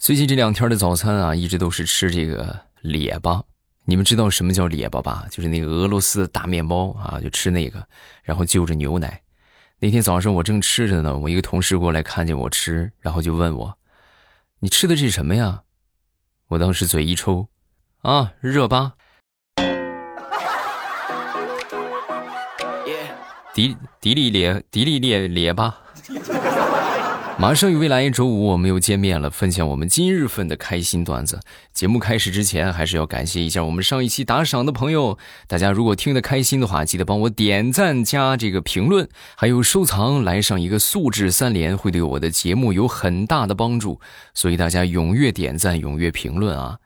最近这两天的早餐啊，一直都是吃这个列巴。你们知道什么叫列巴吧？就是那个俄罗斯大面包啊，就吃那个，然后就着牛奶。那天早上我正吃着呢，我一个同事过来看见我吃，然后就问我：“你吃的是什么呀？”我当时嘴一抽，啊，热巴。迪迪丽列迪丽列列巴。马上与未来周五，我们又见面了，分享我们今日份的开心段子。节目开始之前，还是要感谢一下我们上一期打赏的朋友。大家如果听得开心的话，记得帮我点赞加这个评论，还有收藏，来上一个素质三连，会对我的节目有很大的帮助。所以大家踊跃点赞，踊跃评论啊！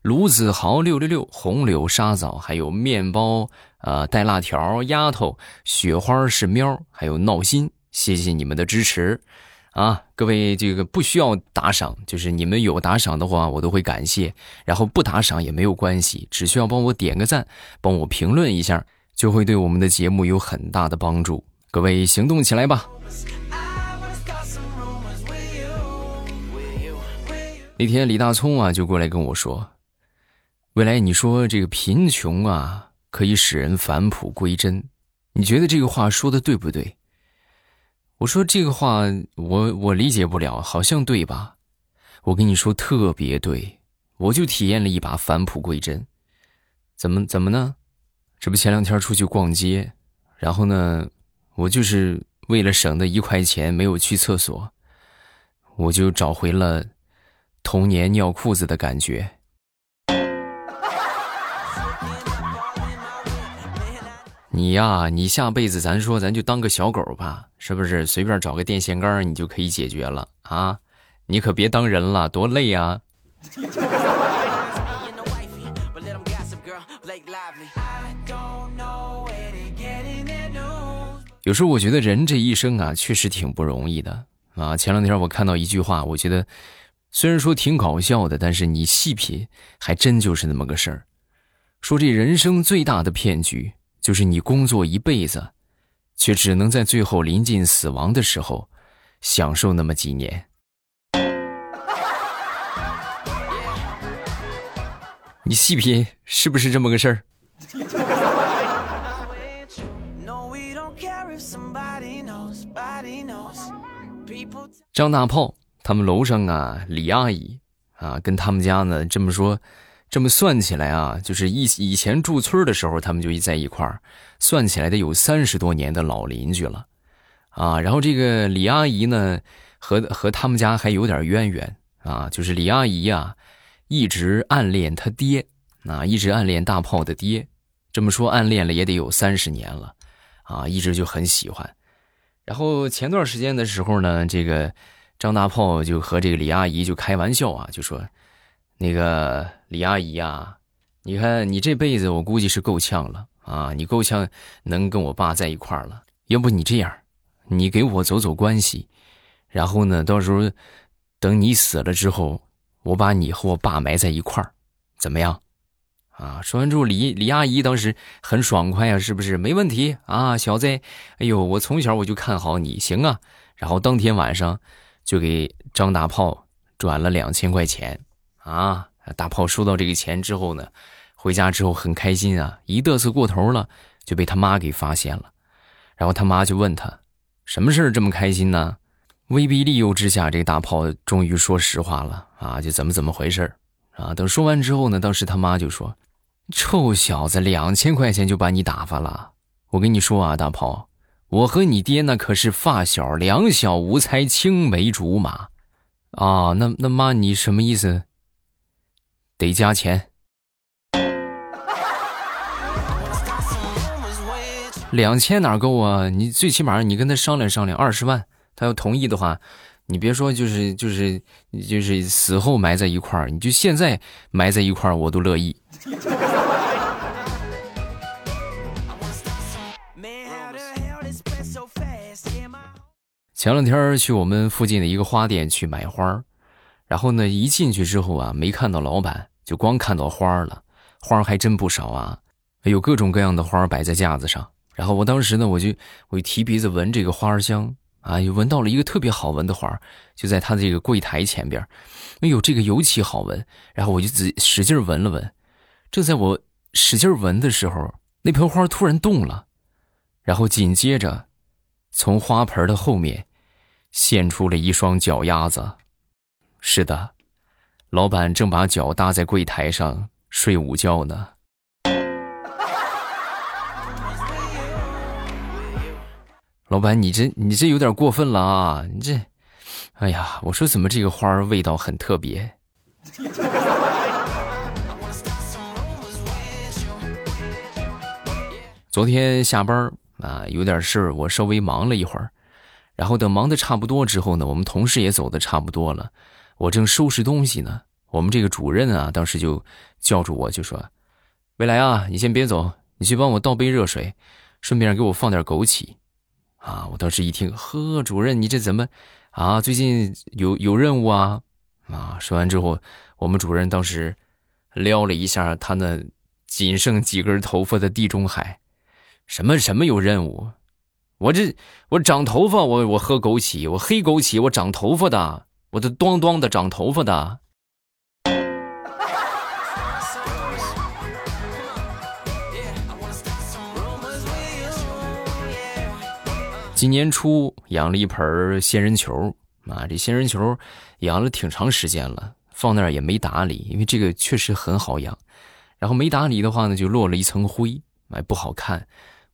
卢子豪六六六，红柳沙枣，还有面包啊，带辣条，丫头，雪花是喵，还有闹心，谢谢你们的支持。啊，各位，这个不需要打赏，就是你们有打赏的话，我都会感谢；然后不打赏也没有关系，只需要帮我点个赞，帮我评论一下，就会对我们的节目有很大的帮助。各位行动起来吧！那天李大聪啊就过来跟我说：“未来，你说这个贫穷啊可以使人返璞归真，你觉得这个话说的对不对？”我说这个话，我我理解不了，好像对吧？我跟你说特别对，我就体验了一把返璞归真。怎么怎么呢？这不前两天出去逛街，然后呢，我就是为了省那一块钱没有去厕所，我就找回了童年尿裤子的感觉。你呀，你下辈子咱说咱就当个小狗吧，是不是？随便找个电线杆，你就可以解决了啊！你可别当人了，多累啊！有时候我觉得人这一生啊，确实挺不容易的啊。前两天我看到一句话，我觉得虽然说挺搞笑的，但是你细品，还真就是那么个事儿。说这人生最大的骗局。就是你工作一辈子，却只能在最后临近死亡的时候，享受那么几年。你细品，是不是这么个事儿？张大炮他们楼上啊，李阿姨啊，跟他们家呢这么说。这么算起来啊，就是以以前住村的时候，他们就一在一块儿，算起来得有三十多年的老邻居了，啊，然后这个李阿姨呢，和和他们家还有点渊源啊，就是李阿姨呀，一直暗恋他爹，啊，一直暗恋大炮的爹，这么说暗恋了也得有三十年了，啊，一直就很喜欢，然后前段时间的时候呢，这个张大炮就和这个李阿姨就开玩笑啊，就说。那个李阿姨呀，你看你这辈子我估计是够呛了啊！你够呛能跟我爸在一块儿了。要不你这样，你给我走走关系，然后呢，到时候等你死了之后，我把你和我爸埋在一块儿，怎么样？啊！说完之后，李李阿姨当时很爽快呀，是不是？没问题啊，小子！哎呦，我从小我就看好你，行啊！然后当天晚上就给张大炮转了两千块钱。啊！大炮收到这个钱之后呢，回家之后很开心啊，一嘚瑟过头了，就被他妈给发现了。然后他妈就问他，什么事儿这么开心呢？威逼利诱之下，这个大炮终于说实话了啊，就怎么怎么回事啊？等说完之后呢，当时他妈就说：“臭小子，两千块钱就把你打发了？我跟你说啊，大炮，我和你爹那可是发小，两小无猜，青梅竹马啊。那那妈，你什么意思？”得加钱，两千哪够啊？你最起码你跟他商量商量，二十万，他要同意的话，你别说就是就是就是死后埋在一块儿，你就现在埋在一块儿，我都乐意。前两天去我们附近的一个花店去买花儿然后呢，一进去之后啊，没看到老板，就光看到花了。花还真不少啊，有各种各样的花摆在架子上。然后我当时呢，我就我就提鼻子闻这个花香啊，又闻到了一个特别好闻的花，就在他这个柜台前边。哎呦，这个尤其好闻。然后我就仔使劲闻了闻。正在我使劲闻的时候，那盆花突然动了，然后紧接着，从花盆的后面现出了一双脚丫子。是的，老板正把脚搭在柜台上睡午觉呢。老板，你这你这有点过分了啊！你这，哎呀，我说怎么这个花味道很特别？昨天下班啊，有点事我稍微忙了一会儿，然后等忙的差不多之后呢，我们同事也走的差不多了，我正收拾东西呢，我们这个主任啊，当时就叫住我，就说：“未来啊，你先别走，你去帮我倒杯热水，顺便给我放点枸杞。”啊！我当时一听，呵，主任，你这怎么啊？最近有有任务啊？啊！说完之后，我们主任当时撩了一下他那仅剩几根头发的地中海，什么什么有任务？我这我长头发，我我喝枸杞，我黑枸杞，我长头发的，我都咣咣的长头发的。今年初养了一盆仙人球啊，这仙人球养了挺长时间了，放那儿也没打理，因为这个确实很好养。然后没打理的话呢，就落了一层灰，哎，不好看。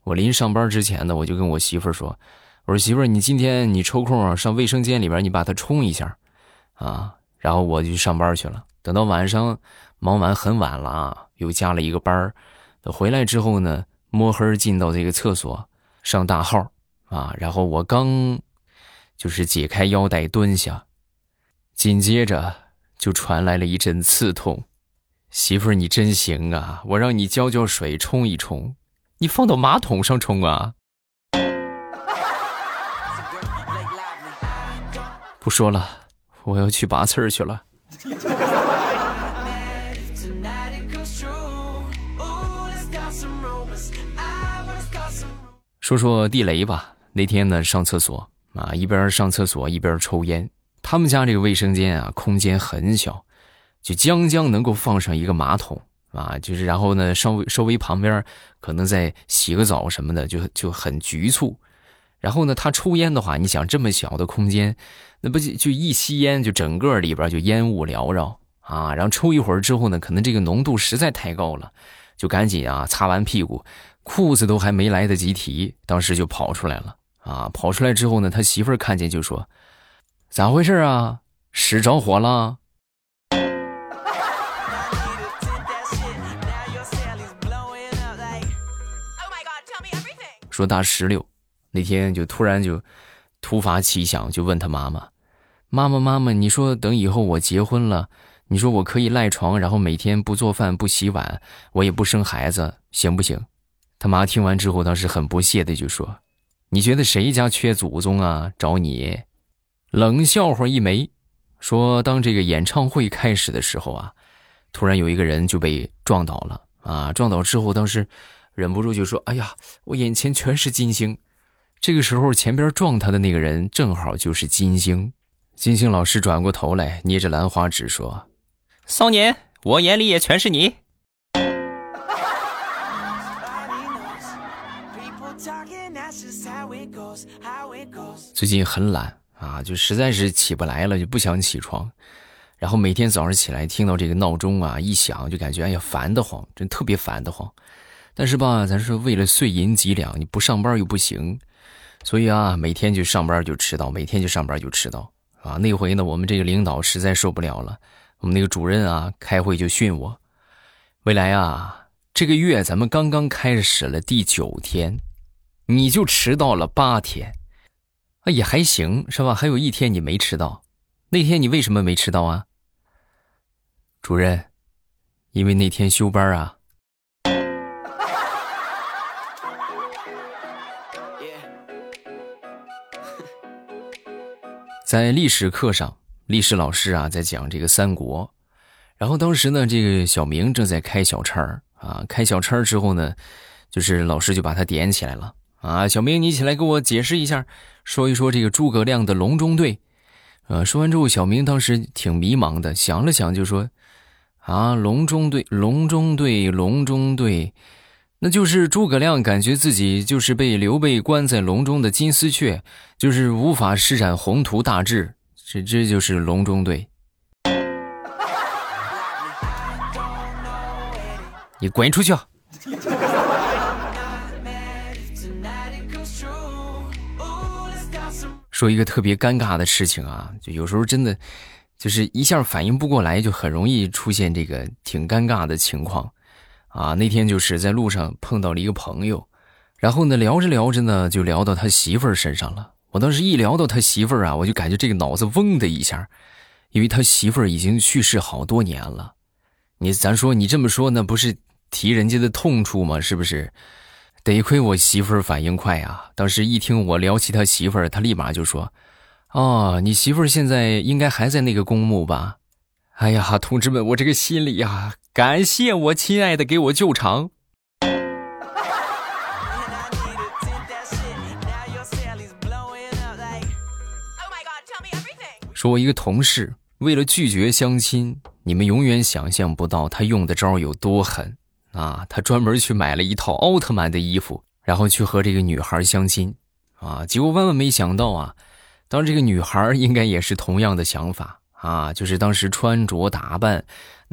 我临上班之前呢，我就跟我媳妇说：“我说媳妇，你今天你抽空上卫生间里边，你把它冲一下，啊。”然后我就上班去了。等到晚上忙完很晚了啊，又加了一个班儿。等回来之后呢，摸黑进到这个厕所上大号。啊！然后我刚，就是解开腰带蹲下，紧接着就传来了一阵刺痛。媳妇儿，你真行啊！我让你浇浇水冲一冲，你放到马桶上冲啊！不说了，我要去拔刺儿去了。说说地雷吧。那天呢，上厕所啊，一边上厕所一边抽烟。他们家这个卫生间啊，空间很小，就将将能够放上一个马桶啊，就是然后呢，稍微稍微旁边可能再洗个澡什么的，就就很局促。然后呢，他抽烟的话，你想这么小的空间，那不就就一吸烟就整个里边就烟雾缭绕啊。然后抽一会儿之后呢，可能这个浓度实在太高了，就赶紧啊擦完屁股，裤子都还没来得及提，当时就跑出来了。啊，跑出来之后呢，他媳妇儿看见就说：“咋回事啊？屎着火了？”说大石榴那天就突然就突发奇想，就问他妈妈：“妈妈，妈妈，你说等以后我结婚了，你说我可以赖床，然后每天不做饭不洗碗，我也不生孩子，行不行？”他妈听完之后，当时很不屑的就说。你觉得谁家缺祖宗啊？找你，冷笑话一枚。说当这个演唱会开始的时候啊，突然有一个人就被撞倒了啊！撞倒之后，当时忍不住就说：“哎呀，我眼前全是金星。”这个时候，前边撞他的那个人正好就是金星。金星老师转过头来，捏着兰花指说：“骚年，我眼里也全是你。”最近很懒啊，就实在是起不来了，就不想起床。然后每天早上起来听到这个闹钟啊一响，就感觉哎呀烦得慌，真特别烦得慌。但是吧，咱说为了碎银几两，你不上班又不行，所以啊，每天就上班就迟到，每天就上班就迟到啊。那回呢，我们这个领导实在受不了了，我们那个主任啊开会就训我：未来啊，这个月咱们刚刚开始了第九天，你就迟到了八天。啊，也还行，是吧？还有一天你没迟到，那天你为什么没迟到啊？主任，因为那天休班啊。在历史课上，历史老师啊在讲这个三国，然后当时呢，这个小明正在开小差儿啊，开小差儿之后呢，就是老师就把他点起来了。啊，小明，你起来给我解释一下，说一说这个诸葛亮的隆中对。呃，说完之后，小明当时挺迷茫的，想了想就说：“啊，隆中对，隆中对，隆中对，那就是诸葛亮感觉自己就是被刘备关在笼中的金丝雀，就是无法施展宏图大志，这这就是笼中对。”你滚出去！说一个特别尴尬的事情啊，就有时候真的，就是一下反应不过来，就很容易出现这个挺尴尬的情况，啊，那天就是在路上碰到了一个朋友，然后呢聊着聊着呢，就聊到他媳妇儿身上了。我当时一聊到他媳妇儿啊，我就感觉这个脑子嗡的一下，因为他媳妇儿已经去世好多年了。你咱说你这么说，那不是提人家的痛处吗？是不是？得亏我媳妇儿反应快啊！当时一听我聊起他媳妇儿，他立马就说：“哦，你媳妇儿现在应该还在那个公墓吧？”哎呀，同志们，我这个心里呀，感谢我亲爱的给我救场。说，我一个同事为了拒绝相亲，你们永远想象不到他用的招有多狠。啊，他专门去买了一套奥特曼的衣服，然后去和这个女孩相亲，啊，结果万万没想到啊，当这个女孩应该也是同样的想法啊，就是当时穿着打扮，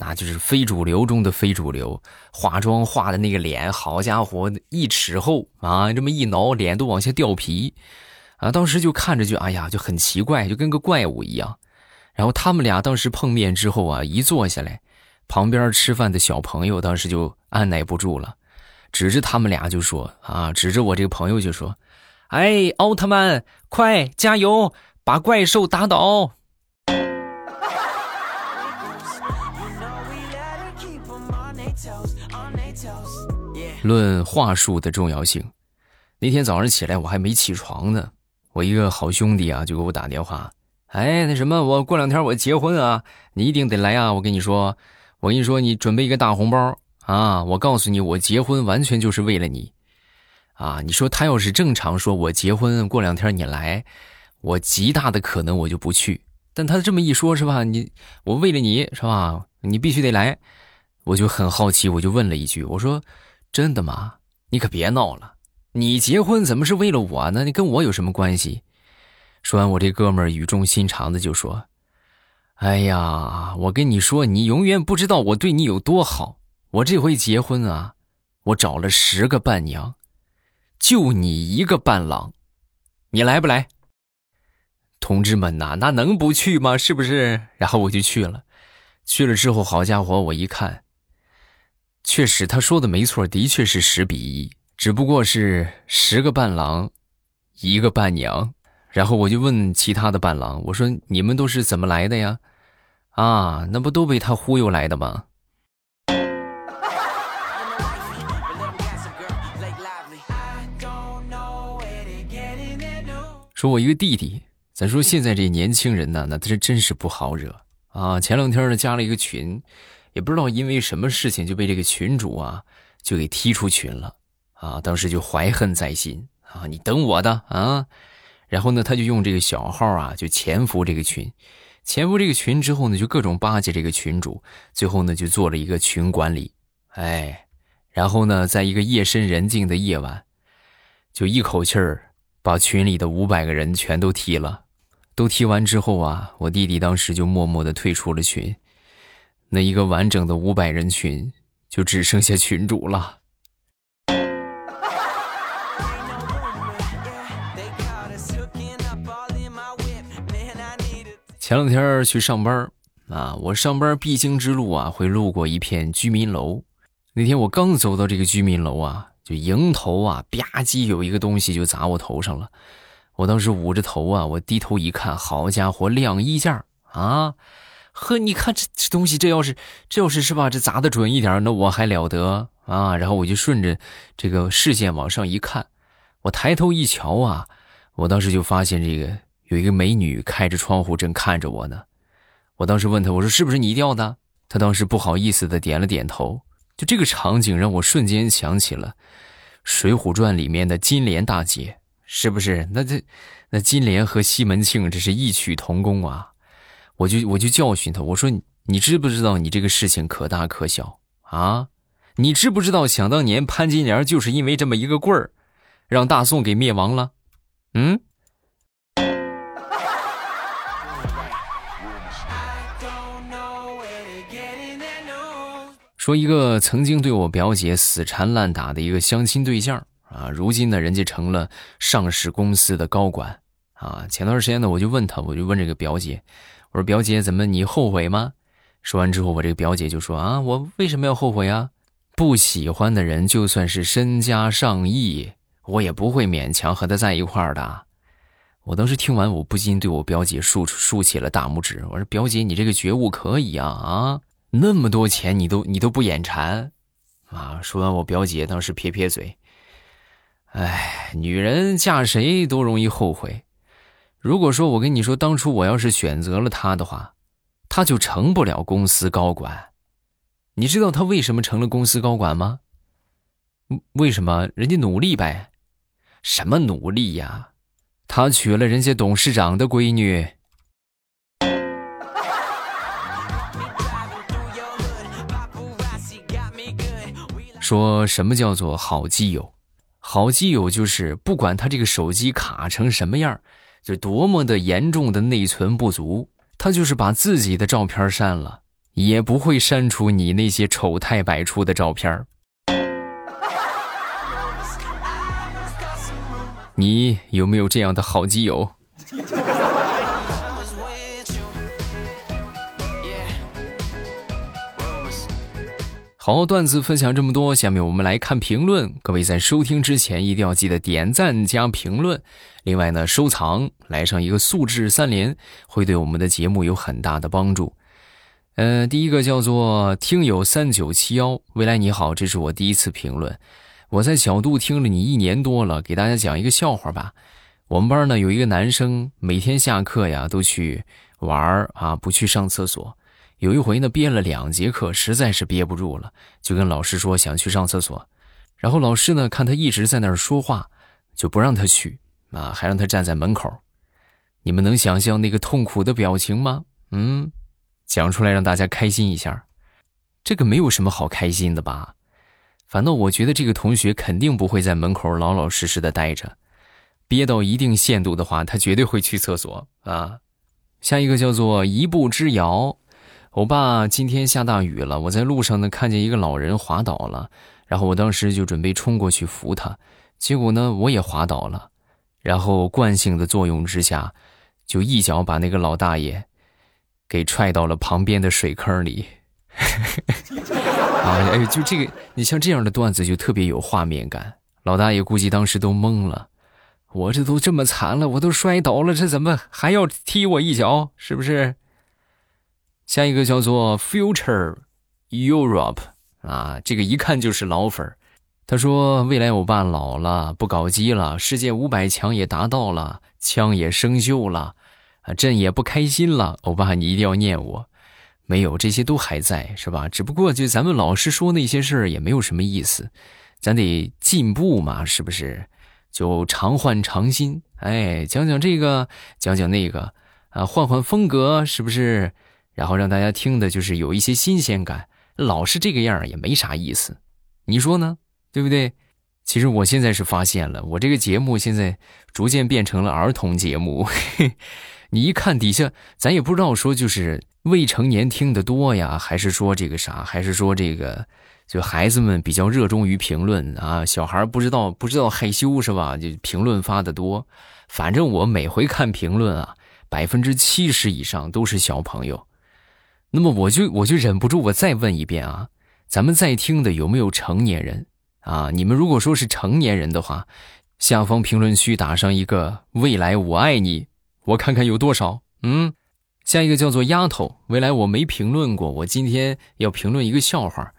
那就是非主流中的非主流，化妆化的那个脸，好家伙，一尺厚啊，这么一挠，脸都往下掉皮，啊，当时就看着就哎呀，就很奇怪，就跟个怪物一样。然后他们俩当时碰面之后啊，一坐下来。旁边吃饭的小朋友当时就按耐不住了，指着他们俩就说：“啊，指着我这个朋友就说，哎，奥特曼，快加油，把怪兽打倒！”论话术的重要性，那天早上起来我还没起床呢，我一个好兄弟啊就给我打电话，哎，那什么，我过两天我结婚啊，你一定得来啊，我跟你说。我跟你说，你准备一个大红包啊！我告诉你，我结婚完全就是为了你，啊！你说他要是正常说，我结婚过两天你来，我极大的可能我就不去。但他这么一说，是吧？你我为了你是吧？你必须得来，我就很好奇，我就问了一句，我说：“真的吗？你可别闹了，你结婚怎么是为了我呢？你跟我有什么关系？”说完，我这哥们儿语重心长的就说。哎呀，我跟你说，你永远不知道我对你有多好。我这回结婚啊，我找了十个伴娘，就你一个伴郎，你来不来？同志们呐，那能不去吗？是不是？然后我就去了，去了之后，好家伙，我一看，确实他说的没错，的确是十比一，只不过是十个伴郎，一个伴娘。然后我就问其他的伴郎，我说你们都是怎么来的呀？啊，那不都被他忽悠来的吗？说，我一个弟弟，咱说现在这年轻人呢，那他是真是不好惹啊。前两天呢，加了一个群，也不知道因为什么事情就被这个群主啊就给踢出群了啊。当时就怀恨在心啊，你等我的啊。然后呢，他就用这个小号啊，就潜伏这个群。潜伏这个群之后呢，就各种巴结这个群主，最后呢就做了一个群管理，哎，然后呢，在一个夜深人静的夜晚，就一口气儿把群里的五百个人全都踢了。都踢完之后啊，我弟弟当时就默默的退出了群，那一个完整的五百人群就只剩下群主了。前两天去上班啊，我上班必经之路啊，会路过一片居民楼。那天我刚走到这个居民楼啊，就迎头啊吧唧有一个东西就砸我头上了。我当时捂着头啊，我低头一看，好家伙，晾衣架啊！呵，你看这这东西，这要是这要是是吧，这砸的准一点，那我还了得啊！然后我就顺着这个视线往上一看，我抬头一瞧啊，我当时就发现这个。有一个美女开着窗户正看着我呢，我当时问她，我说是不是你掉的？她当时不好意思的点了点头。就这个场景让我瞬间想起了水浒传》里面的金莲大姐，是不是？那这，那金莲和西门庆这是异曲同工啊！我就我就教训他，我说你你知不知道你这个事情可大可小啊？你知不知道想当年潘金莲就是因为这么一个棍儿，让大宋给灭亡了？嗯？说一个曾经对我表姐死缠烂打的一个相亲对象啊，如今呢，人家成了上市公司的高管啊。前段时间呢，我就问他，我就问这个表姐，我说表姐，怎么你后悔吗？说完之后，我这个表姐就说啊，我为什么要后悔啊？不喜欢的人，就算是身家上亿，我也不会勉强和他在一块儿的。我当时听完，我不禁对我表姐竖竖起了大拇指。我说表姐，你这个觉悟可以啊啊！那么多钱你都你都不眼馋，啊！说完我表姐当时撇撇嘴，哎，女人嫁谁都容易后悔。如果说我跟你说当初我要是选择了他的话，他就成不了公司高管。你知道他为什么成了公司高管吗？为什么？人家努力呗。什么努力呀？他娶了人家董事长的闺女。说什么叫做好基友？好基友就是不管他这个手机卡成什么样，就多么的严重的内存不足，他就是把自己的照片删了，也不会删除你那些丑态百出的照片。你有没有这样的好基友？好，段子分享这么多，下面我们来看评论。各位在收听之前一定要记得点赞加评论，另外呢，收藏来上一个素质三连，会对我们的节目有很大的帮助。呃，第一个叫做听友三九七幺，未来你好，这是我第一次评论。我在小度听了你一年多了，给大家讲一个笑话吧。我们班呢有一个男生，每天下课呀都去玩啊，不去上厕所。有一回呢，憋了两节课，实在是憋不住了，就跟老师说想去上厕所。然后老师呢，看他一直在那儿说话，就不让他去啊，还让他站在门口。你们能想象那个痛苦的表情吗？嗯，讲出来让大家开心一下。这个没有什么好开心的吧？反正我觉得这个同学肯定不会在门口老老实实的待着，憋到一定限度的话，他绝对会去厕所啊。下一个叫做一步之遥。我爸今天下大雨了，我在路上呢看见一个老人滑倒了，然后我当时就准备冲过去扶他，结果呢我也滑倒了，然后惯性的作用之下，就一脚把那个老大爷给踹到了旁边的水坑里。啊，哎，就这个，你像这样的段子就特别有画面感。老大爷估计当时都懵了，我这都这么惨了，我都摔倒了，这怎么还要踢我一脚？是不是？下一个叫做 Future Europe 啊，这个一看就是老粉儿。他说：“未来欧巴老了，不搞基了，世界五百强也达到了，枪也生锈了，啊，朕也不开心了。欧巴，你一定要念我。没有，这些都还在，是吧？只不过就咱们老是说那些事儿也没有什么意思，咱得进步嘛，是不是？就常换常新，哎，讲讲这个，讲讲那个，啊，换换风格，是不是？”然后让大家听的就是有一些新鲜感，老是这个样也没啥意思，你说呢？对不对？其实我现在是发现了，我这个节目现在逐渐变成了儿童节目。你一看底下，咱也不知道说就是未成年听的多呀，还是说这个啥，还是说这个就孩子们比较热衷于评论啊，小孩不知道不知道害羞是吧？就评论发的多。反正我每回看评论啊，百分之七十以上都是小朋友。那么我就我就忍不住，我再问一遍啊，咱们在听的有没有成年人啊？你们如果说是成年人的话，下方评论区打上一个“未来我爱你”，我看看有多少。嗯，下一个叫做丫头，未来我没评论过，我今天要评论一个笑话，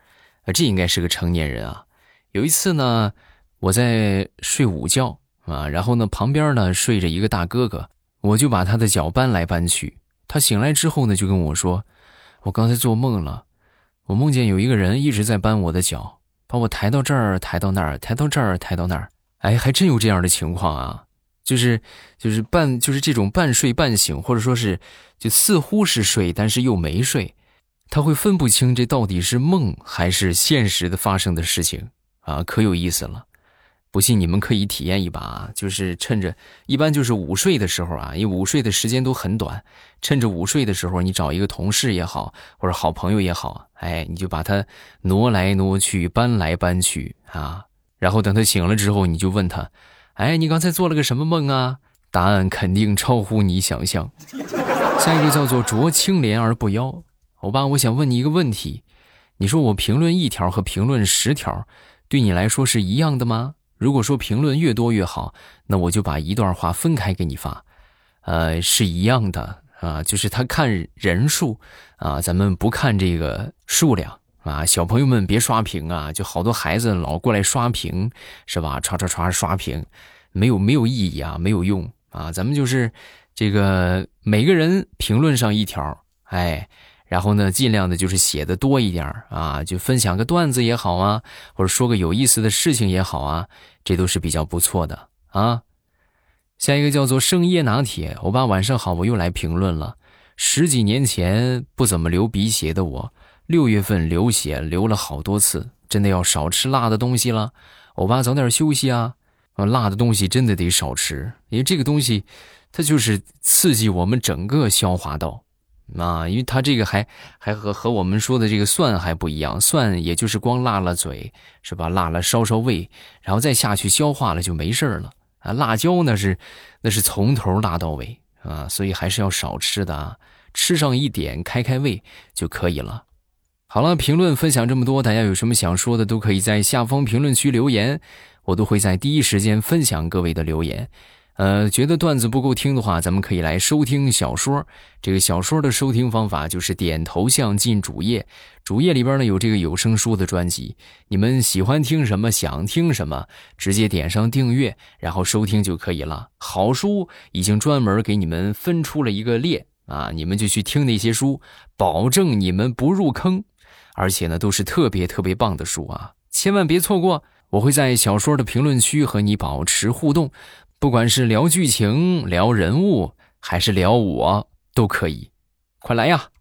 这应该是个成年人啊。有一次呢，我在睡午觉啊，然后呢旁边呢睡着一个大哥哥，我就把他的脚搬来搬去，他醒来之后呢就跟我说。我刚才做梦了，我梦见有一个人一直在搬我的脚，把我抬到这儿，抬到那儿，抬到这儿，抬到那儿。哎，还真有这样的情况啊，就是就是半就是这种半睡半醒，或者说是就似乎是睡，但是又没睡，他会分不清这到底是梦还是现实的发生的事情啊，可有意思了。不信你们可以体验一把啊，就是趁着一般就是午睡的时候啊，因为午睡的时间都很短，趁着午睡的时候，你找一个同事也好，或者好朋友也好，哎，你就把他挪来挪去，搬来搬去啊，然后等他醒了之后，你就问他，哎，你刚才做了个什么梦啊？答案肯定超乎你想象。下一个叫做濯清涟而不妖，欧巴，我想问你一个问题，你说我评论一条和评论十条，对你来说是一样的吗？如果说评论越多越好，那我就把一段话分开给你发，呃，是一样的啊，就是他看人数啊，咱们不看这个数量啊。小朋友们别刷屏啊，就好多孩子老过来刷屏，是吧？刷刷刷刷屏，没有没有意义啊，没有用啊。咱们就是这个每个人评论上一条，哎。然后呢，尽量的就是写的多一点啊，就分享个段子也好啊，或者说个有意思的事情也好啊，这都是比较不错的啊。下一个叫做圣叶拿铁，欧巴晚上好，我又来评论了。十几年前不怎么流鼻血的我，六月份流血流了好多次，真的要少吃辣的东西了。欧巴早点休息啊，啊，辣的东西真的得少吃，因为这个东西它就是刺激我们整个消化道。啊，因为它这个还还和和我们说的这个蒜还不一样，蒜也就是光辣了嘴，是吧？辣了烧烧胃，然后再下去消化了就没事了啊。辣椒那是那是从头辣到尾啊，所以还是要少吃的啊，吃上一点开开胃就可以了。好了，评论分享这么多，大家有什么想说的都可以在下方评论区留言，我都会在第一时间分享各位的留言。呃，觉得段子不够听的话，咱们可以来收听小说。这个小说的收听方法就是点头像进主页，主页里边呢有这个有声书的专辑。你们喜欢听什么，想听什么，直接点上订阅，然后收听就可以了。好书已经专门给你们分出了一个列啊，你们就去听那些书，保证你们不入坑，而且呢都是特别特别棒的书啊，千万别错过。我会在小说的评论区和你保持互动。不管是聊剧情、聊人物，还是聊我，都可以，快来呀！